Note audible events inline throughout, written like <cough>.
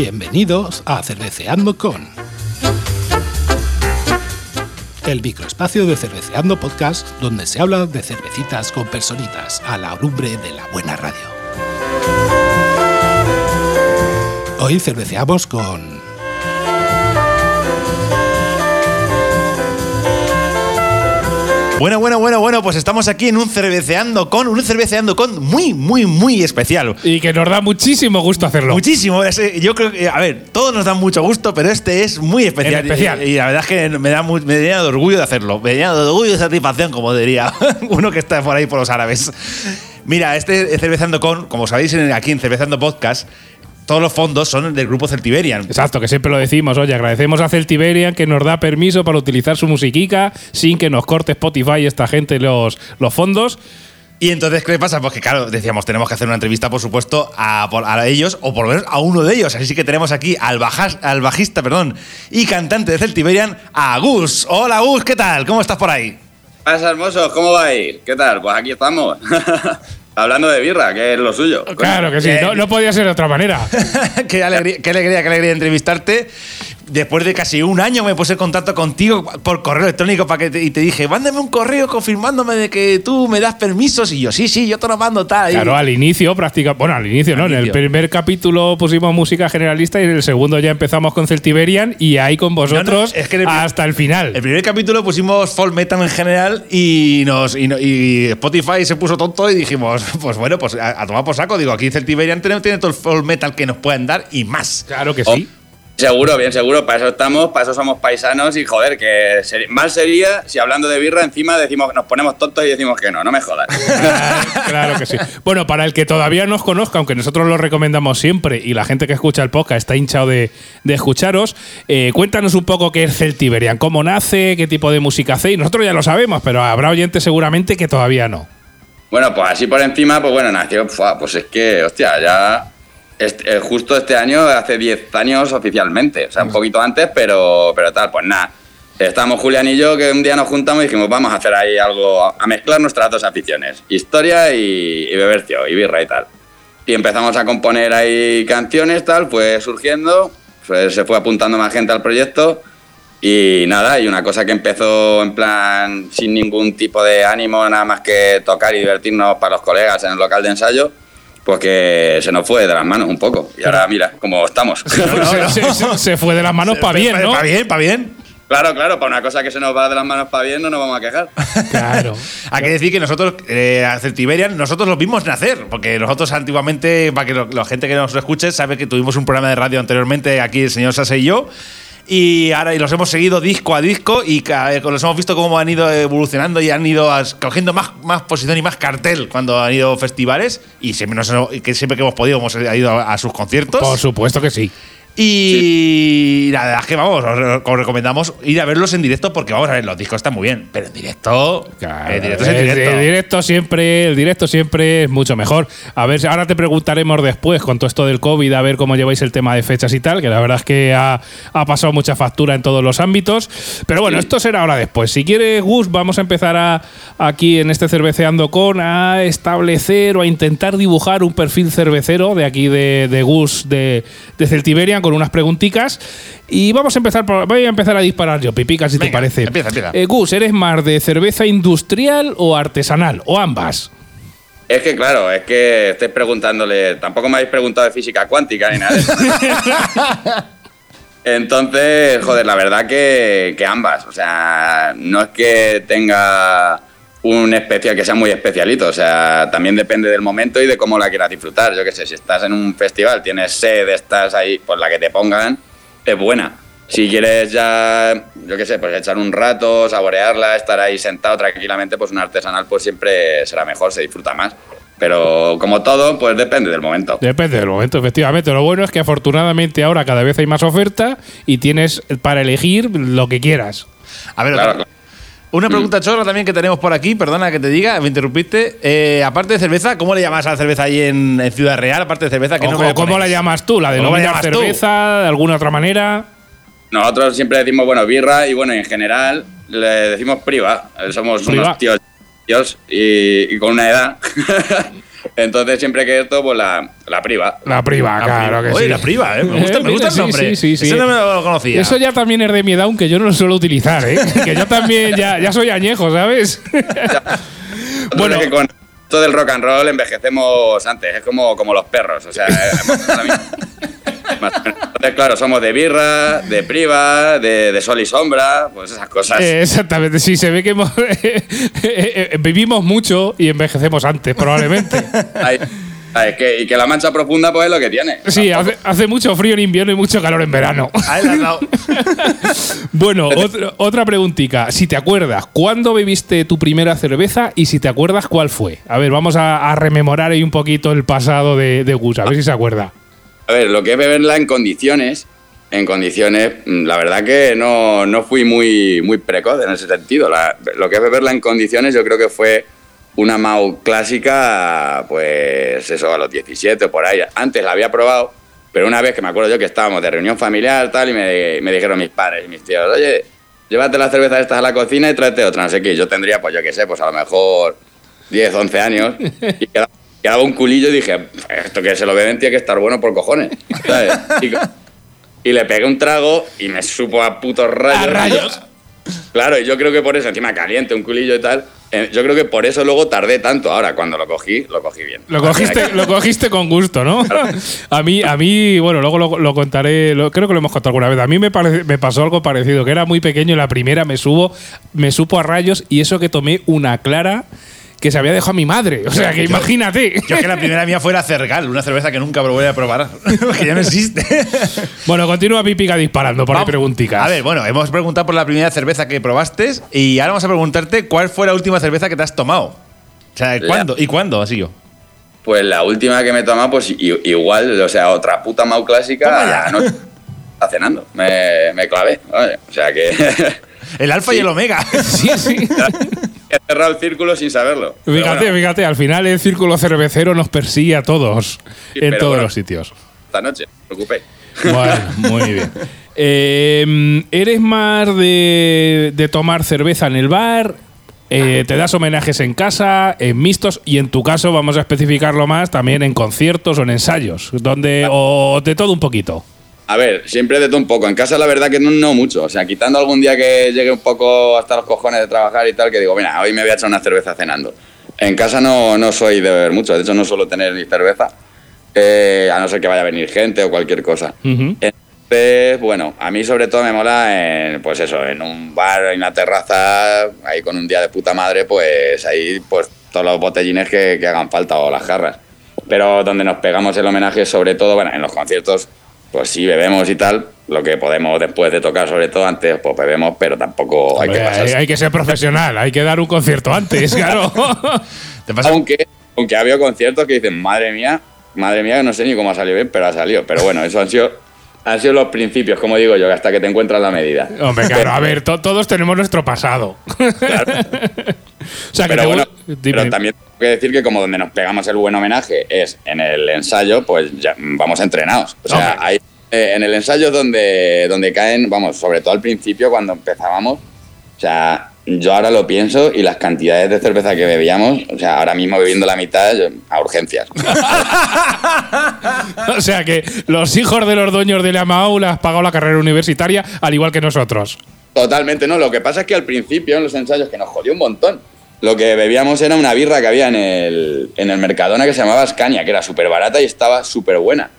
Bienvenidos a Cerveceando con el microespacio de Cerveceando Podcast donde se habla de cervecitas con personitas a la lumbre de la buena radio. Hoy cerveceamos con Bueno, bueno, bueno, bueno, pues estamos aquí en un cerveceando con, un cerveceando con muy, muy, muy especial. Y que nos da muchísimo gusto hacerlo. Muchísimo. eh, Yo creo que, a ver, todos nos dan mucho gusto, pero este es muy especial. Especial. Y, y la verdad es que me da mu- me llena de orgullo de hacerlo. Me llena de orgullo y de satisfacción, como diría <laughs> uno que está por ahí por los árabes. Mira, este cerveceando con, como sabéis aquí en Cerveceando Podcast, todos los fondos son del grupo Celtiberian. Exacto, que siempre lo decimos. Oye, agradecemos a Celtiberian que nos da permiso para utilizar su musiquica sin que nos corte Spotify esta gente los, los fondos. Y entonces, ¿qué pasa? Pues que, claro, decíamos, tenemos que hacer una entrevista, por supuesto, a, por- a ellos, o por lo menos a uno de ellos. Así que tenemos aquí al, bajas- al bajista perdón, y cantante de Celtiberian, a Gus. Hola, Gus, ¿qué tal? ¿Cómo estás por ahí? pasa, hermosos? ¿Cómo va a ir? ¿Qué tal? Pues aquí estamos. <laughs> Hablando de birra, que es lo suyo. Claro que sí, eh, no, no podía ser de otra manera. <laughs> qué, alegría, qué alegría, qué alegría entrevistarte. Después de casi un año me puse en contacto contigo por correo electrónico para que te, y te dije, mándame un correo confirmándome de que tú me das permisos. Y yo, sí, sí, yo te lo mando tal. Claro, al inicio, práctica, bueno, al inicio, ¿no? En el primer capítulo pusimos música generalista y en el segundo ya empezamos con Celtiberian y ahí con vosotros es que en el pri- hasta el final. El primer capítulo pusimos folk metal en general y nos y, no- y Spotify se puso tonto y dijimos, <laughs> pues bueno, pues a, a tomar por saco. Digo, aquí Celtiberian tiene, tiene todo el folk metal que nos pueden dar y más. Claro que Oh, sí. Seguro, bien seguro, para eso estamos, para eso somos paisanos y joder, que mal sería si hablando de birra encima decimos, nos ponemos tontos y decimos que no, no me jodas. <laughs> Claro que sí. Bueno, para el que todavía nos conozca, aunque nosotros lo recomendamos siempre y la gente que escucha el podcast está hinchado de, de escucharos, eh, cuéntanos un poco qué es Celtiberian, cómo nace, qué tipo de música hacéis. Nosotros ya lo sabemos, pero habrá oyentes seguramente que todavía no. Bueno, pues así por encima, pues bueno, nació, pues es que, hostia, ya este- eh, justo este año, hace 10 años oficialmente, o sea, un poquito antes, pero, pero tal, pues nada. Estamos Julián y yo que un día nos juntamos y dijimos, vamos a hacer ahí algo, a mezclar nuestras dos aficiones, historia y, y bebercio, y birra y tal. Y empezamos a componer ahí canciones, tal, fue surgiendo, se fue apuntando más gente al proyecto y nada, y una cosa que empezó en plan sin ningún tipo de ánimo, nada más que tocar y divertirnos para los colegas en el local de ensayo, pues que se nos fue de las manos un poco. Y ahora mira cómo estamos. Se, se- se- fue de las manos para bien, ¿no? Para bien, para bien. claro, claro, para una cosa que se nos va de las manos para bien no nos vamos a quejar. <laughs> Claro. Hay que decir que nosotros, eh, a Celtiberian, nosotros los vimos nacer, porque nosotros antiguamente, para que lo- la gente que nos escuche, sabe que tuvimos un programa de radio anteriormente, aquí el señor Sase y yo, y ahora y los hemos seguido disco a disco y eh, los hemos visto cómo han ido evolucionando y han ido cogiendo más, más posición y más cartel cuando han ido festivales y siempre, nos, que siempre que hemos podido hemos ido a sus conciertos. Por supuesto que sí. Y la verdad es que vamos, os, os recomendamos ir a verlos en directo porque vamos a ver, los discos están muy bien, pero en directo, Claro, en directo es en el- directo. el directo siempre, el directo siempre es mucho mejor. A ver, ahora te preguntaremos después con todo esto del COVID, a ver cómo lleváis el tema de fechas y tal, que la verdad es que ha, ha pasado mucha factura en todos los ámbitos. Pero bueno, esto será ahora después. Si quieres, Gus, vamos a empezar a, aquí en este cerveceando con a establecer o a intentar dibujar un perfil cervecero de aquí de, de Gus de, de Celtiberian con unas preguntitas. Y vamos a empezar por, voy a empezar a disparar yo, pipica, si te parece. empieza, empieza. Eh, Gus, ¿eres más de cerveza industrial o artesanal? ¿O ambas? Es que claro, es que estáis preguntándole, tampoco me habéis preguntado de física cuántica ni nada. de eso. <laughs> Entonces, joder, la verdad que, que ambas. O sea, no es que tenga un especial que sea muy especialito. O sea, también depende del momento y de cómo la quieras disfrutar. Yo qué sé, si estás en un festival, tienes sed, estás ahí, pues la que te pongan es buena. Si quieres ya, yo qué sé, pues echar un rato, saborearla, estar ahí sentado tranquilamente, pues un artesanal pues siempre será mejor, se disfruta más. Pero como todo, pues depende del momento. Depende del momento, efectivamente. Lo bueno es que afortunadamente ahora cada vez hay más oferta y tienes para elegir lo que quieras. A ver, Claro, otra- claro. Una pregunta chorra también que tenemos por aquí, perdona que te diga, me interrumpiste. Eh, aparte de cerveza, ¿cómo le llamas a la cerveza ahí en, en Ciudad Real? Aparte de cerveza, ¿qué O- nombre o le ¿Cómo ponéis? la llamas tú? ¿La ¿Cómo la cerveza de alguna otra manera? Nosotros siempre decimos, bueno, birra y bueno, en general le decimos priva. Eh, Somos Priva. unos tíos tíos y, y con una edad. <laughs> Entonces, siempre que esto, pues la, la priva. La priva, claro que Oye, sí. la priva, ¿eh? Me gusta, Eh, me gusta mira, el nombre. sí, sí, sí. Ese no me lo conocía. Eso ya también es de mi edad, aunque yo no lo suelo utilizar, ¿eh? <laughs> que yo también ya, ya soy añejo, ¿sabes? <laughs> Bueno, que con esto del rock and roll envejecemos antes, es como, como los perros, o sea, misma- más o menos. <laughs> Entonces, claro, somos de birra, de priva, de, de sol y sombra, pues esas cosas. Eh, exactamente, sí, se ve que hemos- <laughs> eh, eh, vivimos mucho y envejecemos antes, probablemente. <laughs> Ay, ay, que, y que la mancha profunda, pues es lo que tiene. Sí, hace, hace mucho frío en invierno y mucho calor en verano. <laughs> Bueno, otra, otra preguntita. Si te acuerdas, ¿cuándo bebiste tu primera cerveza y si te acuerdas cuál fue? A ver, vamos a, a rememorar ahí un poquito el pasado de, de Gus, a ver si se acuerda. A ver, lo que es beberla en condiciones, en condiciones, mm, la verdad que no, no fui muy, muy precoz en ese sentido. La- lo que es beberla en condiciones yo creo que fue una Mau clásica, pues eso, a los 17 o por ahí. Antes la había probado, pero una vez que me acuerdo yo que estábamos de reunión familiar tal y me, me dijeron mis padres y mis tíos, oye, llévate las cervezas estas a la cocina y tráete otra, no sé qué. Yo tendría, pues yo qué sé, pues a lo mejor 10, 11 años y quedaba, quedaba un culillo y dije, esto que se lo beben tiene que estar bueno por cojones. ¿sabes? Y, le pegué un trago y me supo a putos rayos. A rayos. Claro, y yo creo que por eso, encima caliente, un culillo y tal, eh, yo creo que por eso luego tardé tanto. Ahora, cuando lo cogí, lo cogí bien. Lo cogiste, lo cogiste con gusto, ¿no? A mí, a mí, bueno, luego lo, lo contaré, lo- creo que lo hemos contado alguna vez. A mí me, me pasó algo parecido, que era muy pequeño y la primera me subo, me supo a rayos y eso que tomé una clara que se había dejado a mi madre. O sea, que imagínate. Yo que la primera mía fuera Cergal, una cerveza que nunca volveré a probar, <laughs> que ya no existe. Bueno, continúa Pipica disparando por ahí Vamos- pregunticas. A ver, bueno, hemos preguntado por la primera cerveza que probaste y ahora vamos a preguntarte cuál fue la última cerveza que te has tomado. O sea, La- ¿cuándo? ¿Y cuándo ha sido? Pues la última que me he tomado, pues i- igual, o sea, otra puta Mau clásica, no, está cenando. Me, me clavé. vale. O sea que El alfa y el omega. Sí, sí. <laughs> he cerrado el círculo sin saberlo. Fíjate, bueno, fíjate, al final el círculo cervecero nos persigue a todos Sí, en todos bueno. los sitios. esta noche, no preocupéis. Bueno, <laughs> muy bien. Eh, ¿Eres más de, de tomar cerveza en el bar? Eh, ¿Te das homenajes en casa, en mixtos? Y en tu caso, vamos a especificarlo más, también en conciertos o en ensayos, donde, o de todo un poquito. A ver, siempre de todo un poco. En casa la verdad que no, no mucho. O sea, quitando algún día que llegue un poco hasta los cojones de trabajar y tal, que digo, mira, hoy me voy a echar una cerveza cenando. En casa no, no soy de beber mucho. De hecho, no suelo tener ni cerveza. eh, a no ser que vaya a venir gente o cualquier cosa. Ujú. Entonces, bueno, a mí sobre todo me mola en, pues eso, en un bar, en una terraza, ahí con un día de puta madre, pues ahí pues todos los botellines que, que hagan falta o las jarras. Pero donde nos pegamos el homenaje sobre todo, bueno, en los conciertos, pues sí bebemos y tal, lo que podemos después de tocar sobre todo, antes pues bebemos, pero tampoco hay que Hombre, hay, pasarse. hay que ser profesional, hay que dar un concierto antes, <laughs> claro. <laughs> ¿Te pasa? Aunque, aunque ha habido conciertos que dicen, madre mía, madre mía, no sé ni cómo ha salido bien, pero ha salido. Pero bueno, eso han sido, han sido los principios, como digo yo, hasta que te encuentras la medida. Hombre, claro, a <laughs> ver, to- todos tenemos nuestro pasado. O sea, Pero bueno, también tengo que decir que como donde nos pegamos el buen homenaje es en el ensayo, pues ya vamos entrenados. O sea, ahí, eh, en el ensayo es donde, donde caen, vamos, sobre todo al principio cuando empezábamos, o sea, yo ahora lo pienso y las cantidades de cerveza que bebíamos, o sea, ahora mismo bebiendo la mitad yo- a urgencias. <laughs> O sea que los hijos de los dueños de la MAU les has pagado la carrera universitaria, al igual que nosotros. Totalmente, no. Lo que pasa es que al principio, en los ensayos, que nos jodió un montón, lo que bebíamos era una birra que había en el, en el Mercadona que se llamaba Scania, que era súper barata y estaba súper buena.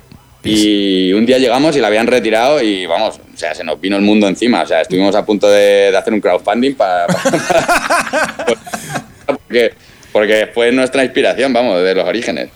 Y un día llegamos y la habían retirado y vamos, o sea, se nos vino el mundo encima. O sea, estuvimos a punto de, de hacer un crowdfunding para. <laughs> <laughs> porque, porque fue nuestra inspiración, vamos, de los orígenes.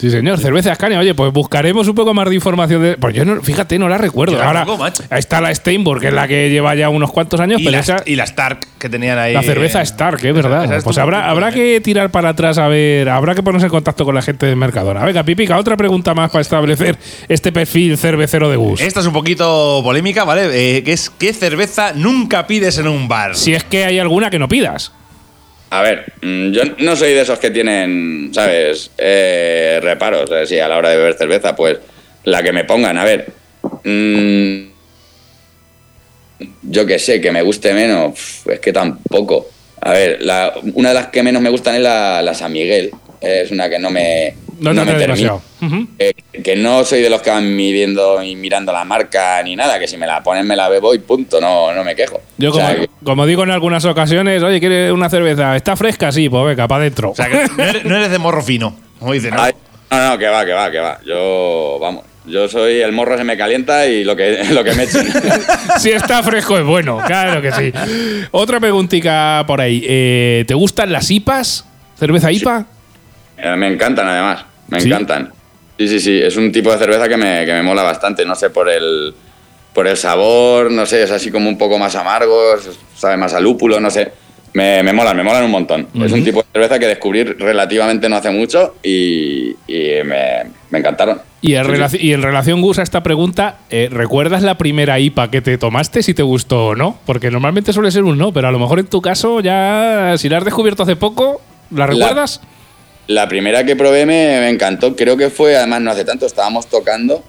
Sí, señor, cerveza Scania. Oye, pues buscaremos un poco más de información de. Pues yo no, fíjate, no la recuerdo. Yo Ahora, tampoco, macho. ahí está la Steinburg, que es la que lleva ya unos cuantos años, Y pero la, esa. y la Stark que tenían ahí. La cerveza Stark, es verdad. esa es pues habrá, habrá que tirar para atrás a ver, habrá que ponerse en contacto con la gente del Mercadona. Venga, Pipica, otra pregunta más para establecer este perfil cervecero de Gus. Esta es un poquito polémica, ¿vale? Eh, que es ¿qué cerveza nunca pides en un bar? Si es que hay alguna que no pidas. A ver, mm, yo no soy de esos que tienen, ¿sabes? Eh, reparos, eh, a la hora de beber cerveza, pues la que me pongan, a ver. mm, yo que sé, que me guste menos, es que tampoco. A ver, una de las que menos me gustan es la San Miguel, es una que no me, No, no te me demasiado. Eh, que no soy de los que van midiendo y mirando la marca ni nada, que si me la ponen me la bebo y punto, no, no me quejo. Yo, O como, que- como digo en algunas ocasiones, oye, ¿quieres una cerveza? ¿Está fresca? Sí, pues venga, para adentro. O sea, que no eres, no eres de morro fino, como dicen, ¿no? Ay, no, no, que va, que va, que va. Yo, vamos, yo soy el morro se me calienta y lo que, <laughs> lo que me echen. <laughs> si está fresco es bueno, claro que sí. Otra preguntita por ahí. Eh, ¿Te gustan las IPAs? ¿Cerveza IPA? Eh, me encantan además, me ¿Sí? encantan. Sí, sí, sí, es un tipo de cerveza que me, que me mola bastante, no sé, por el, por el sabor, no sé, es así como un poco más amargo, sabe más a lúpulo, no sé. Me, me molan, me molan un montón. Es un tipo de cerveza que descubrí relativamente no hace mucho y, y me, me encantaron. Y en, Sí, sí. relación, Gus, a esta pregunta, eh, ¿recuerdas la primera IPA que te tomaste, si te gustó o no? Porque normalmente suele ser un no, pero a lo mejor en tu caso ya, si la has descubierto hace poco, ¿la recuerdas? La primera que probé me, me encantó, creo que fue, además no hace tanto, estábamos tocando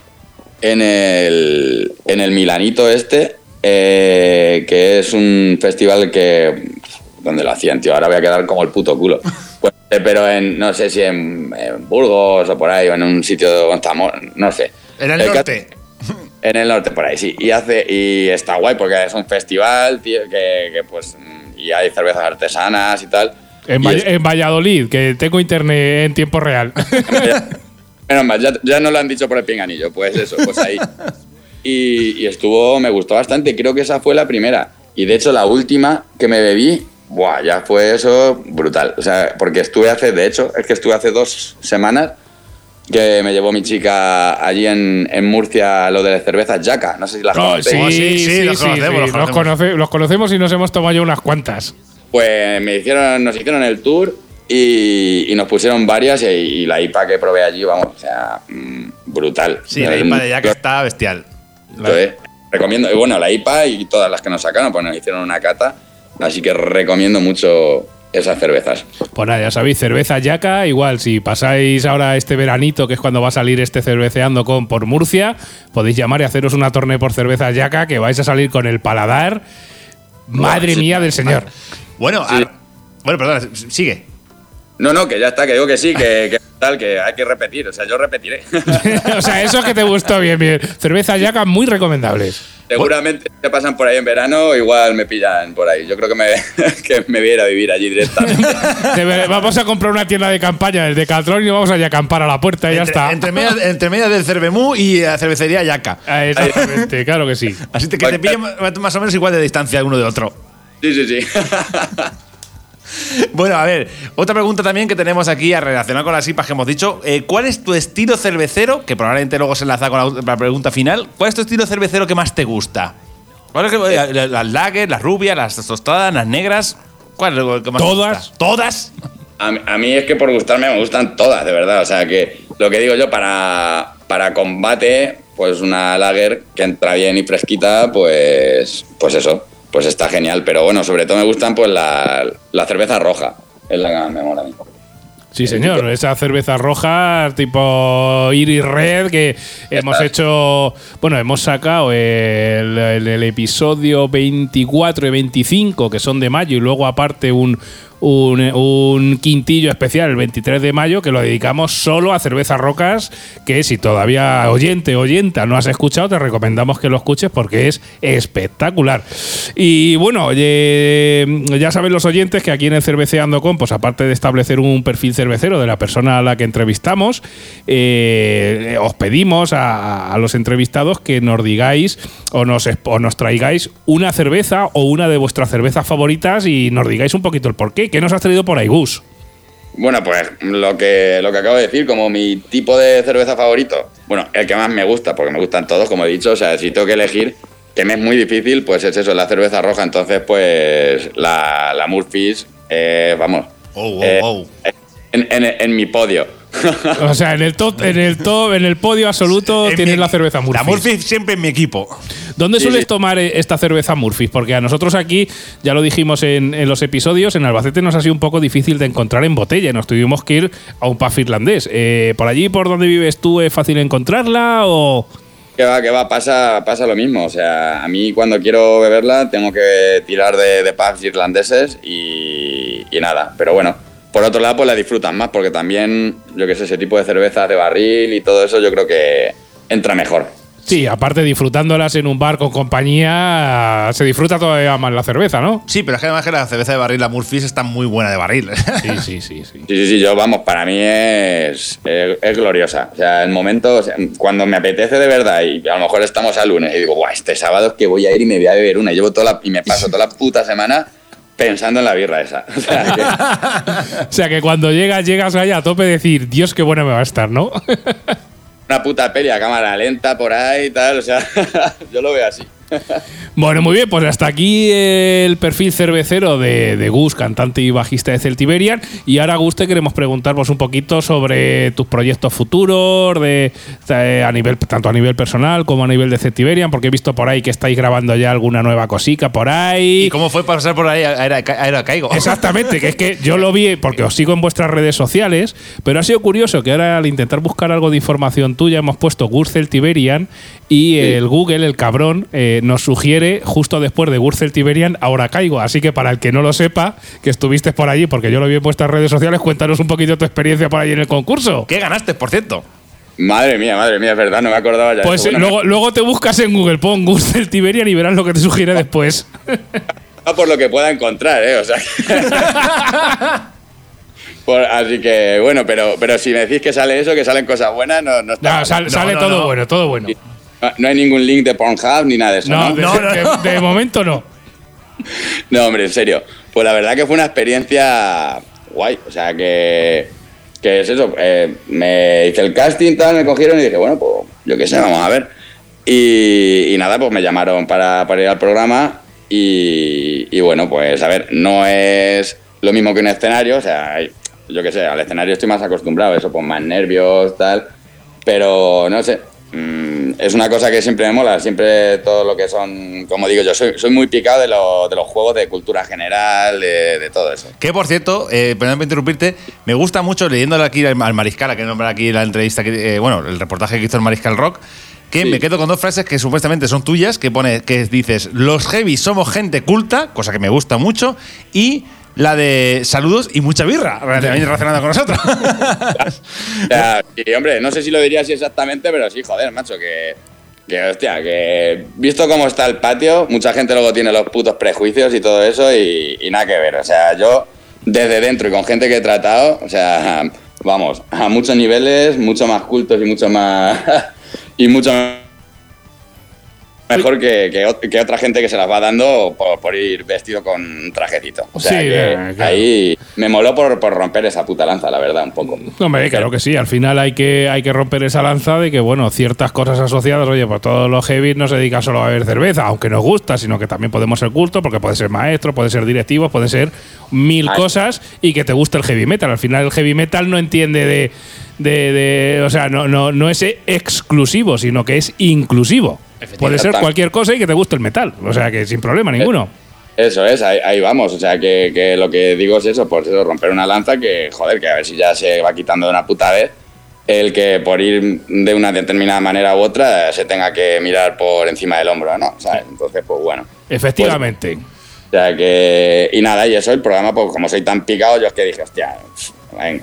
en el, en el Milanito este, eh, que es un festival que... donde lo hacían, tío? Ahora voy a quedar como el puto culo. Pues, eh, pero en, no sé si en, en Burgos o por ahí, o en un sitio donde estamos, no sé. En el norte. En el norte, por ahí, sí. Y, hace, y está guay porque es un festival, tío, que, que, pues... Y hay cervezas artesanas y tal. En, Valladolid, que tengo internet en tiempo real. <laughs> Menos mal, ya, ya no lo han dicho por el pinganillo, pues eso, pues ahí. Y, y estuvo, me gustó bastante, creo que esa fue la primera. Y de hecho la última que me bebí, buah, ya fue eso brutal. O sea, porque estuve hace, de hecho, es que estuve hace dos semanas que me llevó mi chica allí en, en Murcia lo de cervezas Jaca, no sé si las Oh, conocéis. Oh, sí, sí, los conocemos, los Los, conocemos. conoce- los conocemos y nos hemos tomado ya unas cuantas. Pues me hicieron, nos hicieron el tour y, y nos pusieron varias y, y la IPA que probé allí, vamos, o sea, mm, brutal. Sí, la IPA de Jack está bestial. Entonces, recomiendo, y bueno, la IPA y todas las que nos sacaron, pues nos hicieron una cata, así que recomiendo mucho esas cervezas. Pues nada, ya sabéis, cerveza yaca, igual si pasáis ahora este veranito, que es cuando va a salir este cerveceando con por Murcia, podéis llamar y haceros una torne por cerveza yaca, que vais a salir con el paladar. Madre mía del señor. Bueno, Sí. a- bueno, perdona, sigue. No, no, que ya está, que digo que sí, que, que tal, que hay que repetir, o sea, yo repetiré. <laughs> o sea, eso que te gustó bien, bien. Cerveza yaca muy recomendables. Seguramente te pasan por ahí en verano, igual me pillan por ahí. Yo creo que me, <laughs> que me voy a ir a vivir allí directamente. <laughs> Vamos a comprar una tienda de campaña del Decathlon y vamos a acampar a la puerta y ya está. Entre medias, entre medias del Cervemú y la cervecería Yaca. Ah, Exactamente, claro que sí. Así que te pillen más más o menos igual de distancia uno de otro. Sí, sí, sí. <laughs> Bueno, a ver, otra pregunta también que tenemos aquí a relacionar con las IPAs que hemos dicho. Eh, ¿Cuál es tu estilo cervecero? Que probablemente luego se enlaza con la, la pregunta final. ¿Cuál es tu estilo cervecero que más te gusta? ¿Cuál es que- eh, las lager, las rubias, las tostadas, las negras? ¿Cuál es lo que más te Todas. gusta? ¿Todas? A, mí- a mí es que por gustarme me gustan todas, de verdad. O sea que lo que digo yo para, para combate, pues una lager que entra bien y fresquita, pues, pues eso, pues está genial. Pero bueno, sobre todo me gustan pues la, la cerveza roja. Es la que más me mola a mí. Sí, señor. Esa cerveza roja tipo Iris Red que hemos hecho. Bueno, hemos sacado el, el- el episodio 24 y 25, que son de mayo, y luego aparte un. Un, un quintillo especial el 23 de mayo que lo dedicamos solo a cervezas rocas que si todavía oyente oyenta no has escuchado te recomendamos que lo escuches porque es espectacular y bueno ya saben los oyentes que aquí en el Cerveceando con pues aparte de establecer un perfil cervecero de la persona a la que entrevistamos eh, os pedimos a, a los entrevistados que nos digáis o nos, o nos traigáis una cerveza o una de vuestras cervezas favoritas y nos digáis un poquito el porqué. ¿Qué nos has traído por ahí, Gus? Bueno, pues lo que, lo que acabo de decir, como mi tipo de cerveza favorito, bueno, el que más me gusta, porque me gustan todos, como he dicho, o sea, si tengo que elegir, que me es muy difícil, pues es eso, la cerveza roja, entonces pues la, la Murphy's, eh, vamos, Oh, eh. En, en- en mi podio. <laughs> O sea, en el top, en el top, en el podio absoluto En tienes mi- la cerveza Murphy. La Murphy siempre en mi equipo. ¿Dónde Sí, sueles sí. tomar eh, esta cerveza Murphy? Porque a nosotros aquí, ya lo dijimos en, en los episodios, en Albacete nos ha sido un poco difícil de encontrar en botella. Nos tuvimos que ir a un pub irlandés. Eh, ¿Por allí, por donde vives tú, es fácil encontrarla o...? Que va, que va, pasa, pasa lo mismo. O sea, a mí cuando quiero beberla tengo que tirar de, de pubs irlandeses y, y nada. Pero bueno, por otro lado, pues la disfrutan más, porque también, yo qué sé, ese tipo de cervezas de barril y todo eso, yo creo que entra mejor. Sí, aparte disfrutándolas en un bar con compañía, se disfruta todavía más la cerveza, ¿no? Sí, pero es que además que la cerveza de barril, la Murphy's, está muy buena de barril. Sí, <laughs> sí, sí, sí. Sí, sí, sí, yo, vamos, para mí es, es, es gloriosa. O sea, el momento, o sea, cuando me apetece de verdad y a lo mejor estamos a lunes y digo, guau, este sábado es que voy a ir y me voy a beber una. Y, llevo toda la- y me paso toda la puta semana pensando en la birra esa. <laughs> O sea, que- O sea que cuando llegas, llegas ahí a tope de decir, Dios, qué buena me va a estar, ¿no? <laughs> una puta peli a cámara lenta por ahí y tal, o sea, <laughs> yo lo veo así. Bueno, muy bien, pues hasta aquí el perfil cervecero de, de Gus, cantante y bajista de Celtiberian. Y ahora, Gus, te queremos preguntarnos un poquito sobre tus proyectos futuros, de, de- a nivel, tanto a nivel personal como a nivel de Celtiberian, porque he visto por ahí que estáis grabando ya alguna nueva cosica por ahí. ¿Y cómo fue pasar por ahí a, a, a- Caigo? Exactamente, que es que yo lo vi porque os sigo en vuestras redes sociales, pero ha sido curioso que ahora al intentar buscar algo de información tuya hemos puesto Gurcel Tiberian y el Google, el cabrón, eh, nos sugiere justo después de Gurcel Tiberian, ahora caigo. Así que para el que no lo sepa, que estuviste por allí, porque yo lo vi en vuestras redes sociales, cuéntanos un poquito tu experiencia por allí en el concurso. ¿Qué ganaste, por cierto? Madre mía, madre mía, es verdad, no me acordaba ya. Pues Bueno, eh, luego, luego te buscas en Google, pon Gurcel Tiberian y verás lo que te sugiere después. <laughs> no por lo que pueda encontrar, ¿eh? O sea. <laughs> Por- así que, bueno, pero, pero si me decís que sale eso, que salen cosas buenas, no, no está No, mal. sal- No, sale no, todo no. bueno, todo bueno. No- no hay ningún link de Pornhub ni nada de eso, No, ¿no? de, No, no, de- no. de momento no. <laughs> No, hombre, en serio. Pues la verdad que fue una experiencia guay. O sea, que, que es eso. eh, me hice el casting, tal, me cogieron y dije, bueno, pues yo qué sé, vamos a ver. Y, y nada, pues me llamaron para, para ir al programa. Y, y bueno, pues a ver, no es lo mismo que un escenario. O sea, yo qué sé, al escenario estoy más acostumbrado, eso, pues más nervios, tal. Pero no sé. mm, Es una cosa que siempre me mola, siempre todo lo que son, como digo yo, soy, soy muy picado de, lo- de los juegos de cultura general, de, de todo eso. Que por cierto, eh, perdón por interrumpirte, me gusta mucho leyéndole aquí al al Mariscal, a que nombra aquí la entrevista, que, eh, bueno, el reportaje que hizo el Mariscal Rock, que Sí. me quedo con dos frases que supuestamente son tuyas, que pone, que dices, los heavy somos gente culta, cosa que me gusta mucho, y la de saludos y mucha birra, también relacionada con nosotros. O sea, y, hombre, no sé si lo diría así exactamente, pero sí, joder, macho, que, que hostia, que visto cómo está el patio, mucha gente luego tiene los putos prejuicios y todo eso y, y nada que ver. O sea, yo desde dentro y con gente que he tratado, o sea, vamos, a muchos niveles, mucho más cultos y mucho más... <laughs> y mucho mejor que, que, ot- que otra gente que se las va dando por, por ir vestido con un trajecito. O sea, Sí, que claro, claro. ahí me moló por, por romper esa puta lanza, la verdad, un poco. Hombre, claro que sí. Al final hay que, hay que romper esa lanza de que, bueno, ciertas cosas asociadas, oye, pues todos los heavy no se dedican solo a beber cerveza, aunque nos gusta, sino que también podemos ser cultos, porque puede ser maestro, puede ser directivos, puede ser mil Ay. cosas y que te guste el heavy metal. Al final el heavy metal no entiende de. de, de- o sea, no, no, no es exclusivo, sino que es inclusivo. Puede ser cualquier cosa y que te guste el metal. O sea, que sin problema ninguno. Eso es, ahí, ahí vamos. O sea, que, que lo que digo es eso, por eso, romper una lanza que, joder, que a ver si ya se va quitando de una puta vez el que por ir de una determinada manera u otra se tenga que mirar por encima del hombro, ¿no? ¿Sabes? Entonces, pues bueno. Efectivamente. O sea que. Y nada, y eso, el programa, pues como soy tan picado, yo es que dije, hostia,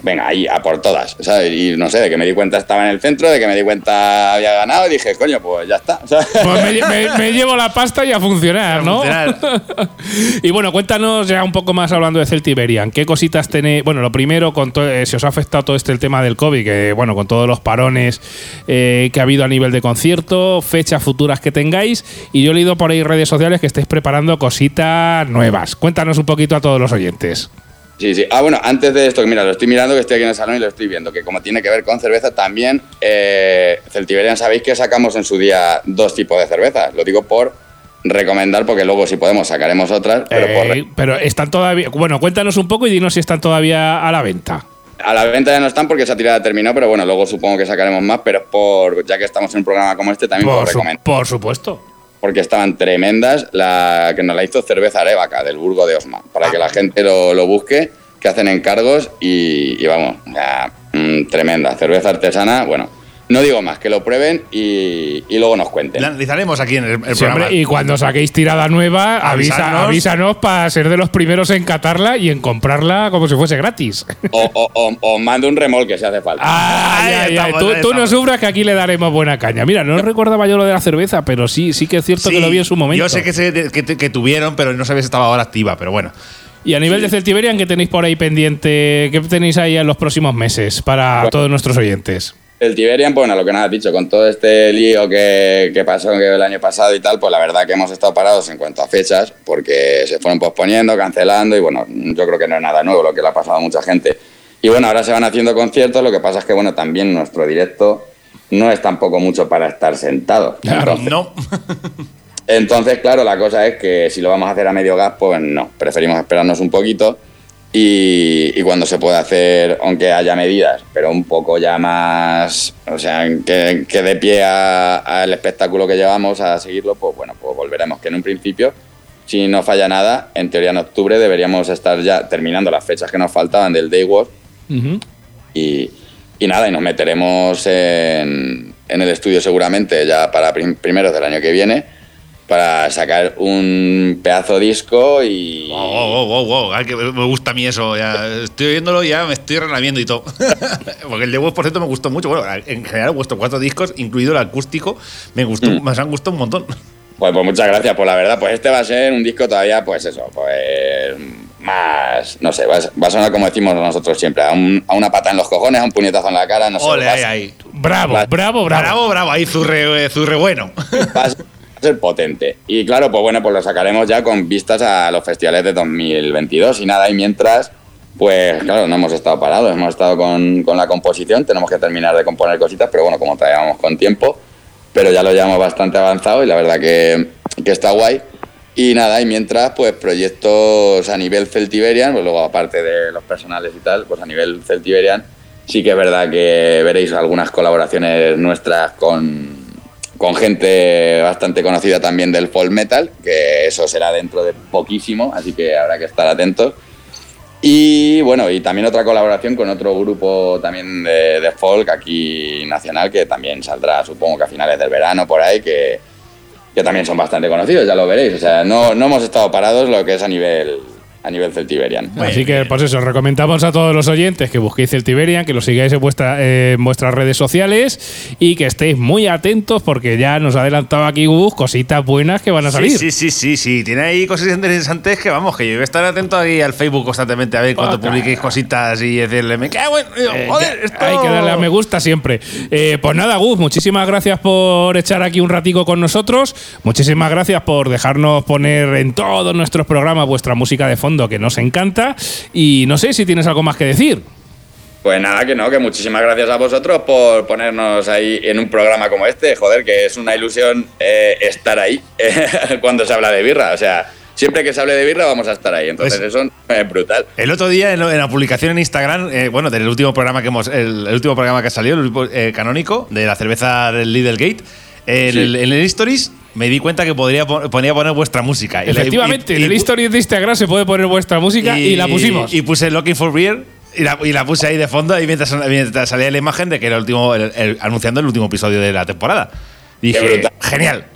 venga, ahí, a por todas. ¿sabes? Y no sé, de que me di cuenta estaba en el centro, de que me di cuenta había ganado, y dije, coño, pues ya está. ¿sabes? Pues me, me- me <laughs> llevo la pasta y a funcionar, ¿no? funcionar. <laughs> y bueno, cuéntanos ya un poco más hablando de Celtiberian. ¿Qué cositas tenéis? Bueno, lo primero, con to- eh, si os ha afectado todo este el tema del COVID, que bueno, con todos los parones eh, que ha habido a nivel de concierto, fechas futuras que tengáis. Y yo he leído por ahí redes sociales que estáis preparando cositas nuevas. Cuéntanos un poquito a todos los oyentes. Sí, sí. Ah, bueno, antes de esto, que mira, lo estoy mirando, que estoy aquí en el salón y lo estoy viendo, que como tiene que ver con cerveza, también eh, Celtiberian sabéis que sacamos en su día dos tipos de cervezas. Lo digo por recomendar, porque luego si podemos sacaremos otras, pero por Eh, pero están todavía. Bueno, cuéntanos un poco y dinos si están todavía a la venta. A la venta ya no están porque esa tirada terminó, pero bueno, luego supongo que sacaremos más, pero por, ya que estamos en un programa como este, también por, Por, su- recomendar. por supuesto. Porque estaban tremendas, la que nos la hizo Cerveza Arevaca, del Burgo de Osma, para que la gente lo, lo busque, que hacen encargos y, vamos, o sea, mm, tremenda. Cerveza artesana, bueno, No digo más, que lo prueben y, y luego nos cuenten. La analizaremos aquí en el, el Sí, hombre, programa. y cuando saquéis tirada nueva, avisa- avísanos para ser de los primeros en catarla y en comprarla como si fuese gratis. O, o, o- o mando un remolque si hace falta. Ay, ay, estamos, Tú, tú no sufras que aquí le daremos buena caña. Mira, no recordaba yo lo de la cerveza, pero sí, sí que es cierto que lo vi en su momento. Yo sé que, se- que, que tuvieron, pero no sabía si estaba ahora activa, pero bueno. Y a nivel de Celtiberian, ¿qué tenéis por ahí pendiente? ¿Qué tenéis ahí en los próximos meses para Bueno. todos nuestros oyentes? El Tiberian, pues bueno, lo que nos has dicho, con todo este lío que, que pasó el año pasado y tal, pues la verdad que hemos estado parados en cuanto a fechas, porque se fueron posponiendo, cancelando, y bueno, yo creo que no es nada nuevo lo que le ha pasado a mucha gente. Y bueno, ahora se van haciendo conciertos, lo que pasa es que bueno, también nuestro directo no es tampoco mucho para estar sentado. Entonces, No. entonces, claro, la cosa es que si lo vamos a hacer a medio gas, pues no, preferimos esperarnos un poquito y, y cuando se pueda hacer, aunque haya medidas, pero un poco ya más, o sea, que, que de pie a- al espectáculo que llevamos a seguirlo, pues bueno, pues volveremos, que en un principio, si no falla nada, en teoría en octubre deberíamos estar ya terminando las fechas que nos faltaban del Day Ujú. y, y nada, y nos meteremos en, en el estudio seguramente ya para prim- primeros del año que viene para sacar un pedazo disco y... Wow, wow, wow, wow. Ay, que me gusta a mí eso. Ya estoy oyéndolo y ya me estoy relamiendo y todo. <laughs> Porque el de vos, por cierto, me gustó mucho. Bueno, en general, vuestros cuatro discos, incluido el acústico, me gustó, Mm. me han gustado un montón. Pues, pues muchas gracias, por la verdad, pues este va a ser un disco todavía, pues eso, pues más, no sé, va a, sonar como decimos nosotros siempre, a, un- a una pata en los cojones, a un puñetazo en la cara, no sé, Ole, a ahí, ahí. Bravo, bravo, bravo. Bravo, bravo. Ahí, zurre, eh, zurre bueno. <laughs> va a ser- potente. Y claro, pues bueno, pues lo sacaremos ya con vistas a los festivales de 2022 y nada, y mientras, pues claro, no hemos estado parados, hemos estado con, con la composición, tenemos que terminar de componer cositas, pero bueno, como todavía vamos con tiempo, pero ya lo llevamos bastante avanzado y la verdad que, que está guay. Y nada, y mientras, pues proyectos a nivel Celtiberian, pues luego aparte de los personales y tal, pues a nivel Celtiberian, sí que es verdad que veréis algunas colaboraciones nuestras con, con gente bastante conocida también del folk metal, que eso será dentro de poquísimo, así que habrá que estar atentos. Y bueno, y también otra colaboración con otro grupo también de, de folk aquí nacional, que también saldrá supongo que a finales del verano por ahí, que, que también son bastante conocidos, ya lo veréis. O sea, no, no hemos estado parados lo que es a nivel, a nivel Celtiberian. Así que, pues eso, recomendamos a todos los oyentes que busquéis Celtiberian, que lo sigáis en, vuestra, eh, en vuestras redes sociales y que estéis muy atentos porque ya nos ha adelantado aquí Gus cositas buenas que van a salir. Sí, sí, sí, sí, sí. Tiene ahí cosas interesantes que vamos, que yo voy a estar atento ahí al Facebook constantemente a ver cuando Otra. publiquéis cositas y decirle, me cago en. Eh, Joder, ya- esto. Hay que darle a me gusta siempre. Eh, pues nada, Gus, muchísimas gracias por echar aquí un ratico con nosotros. Muchísimas gracias por dejarnos poner en todos nuestros programas vuestra música de fondo que nos encanta. Y no sé si tienes algo más que decir. Pues nada, que no, que muchísimas gracias a vosotros por ponernos ahí en un programa como este. Joder, que es una ilusión eh, estar ahí <laughs> cuando se habla de birra. O sea, siempre que se hable de birra vamos a estar ahí. Entonces Pues- eso es brutal. El otro día en, en la publicación en Instagram, eh, bueno, del último programa que hemos, el, el último programa que salió, el último, eh, canónico, de la cerveza del Lidl Gate, en, Sí. el, en el Stories me di cuenta que podría ponía poner vuestra música. Y Efectivamente, y- en el History de Instagram se puede poner vuestra música y, la pusimos. Y puse Looking for Beer y la, y la puse ahí de fondo y mientras, mientras salía la imagen de que era el último, el- el- anunciando el último episodio de la temporada. Dije, genial.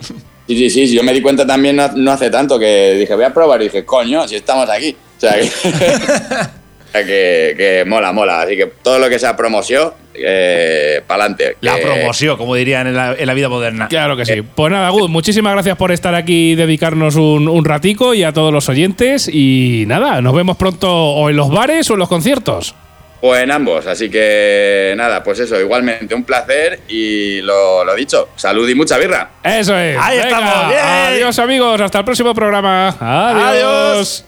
Sí, sí, sí, yo me di cuenta también no, no hace tanto que dije, voy a probar y dije, coño, si estamos aquí. O sea, que, <laughs> que, que mola, mola. Así que todo lo que sea promoción, eh, para adelante. La promoción, como dirían en la, en la vida moderna. Claro que sí. Pues nada, Gus, muchísimas gracias por estar aquí y dedicarnos un, un ratico y a todos los oyentes. Y nada, nos vemos pronto o en los bares o en los conciertos. Pues en ambos, así que nada, pues eso, igualmente un placer y lo, lo dicho, salud y mucha birra. Eso es. Ahí estamos, bien. Adiós amigos, hasta el próximo programa. Adiós. Adiós.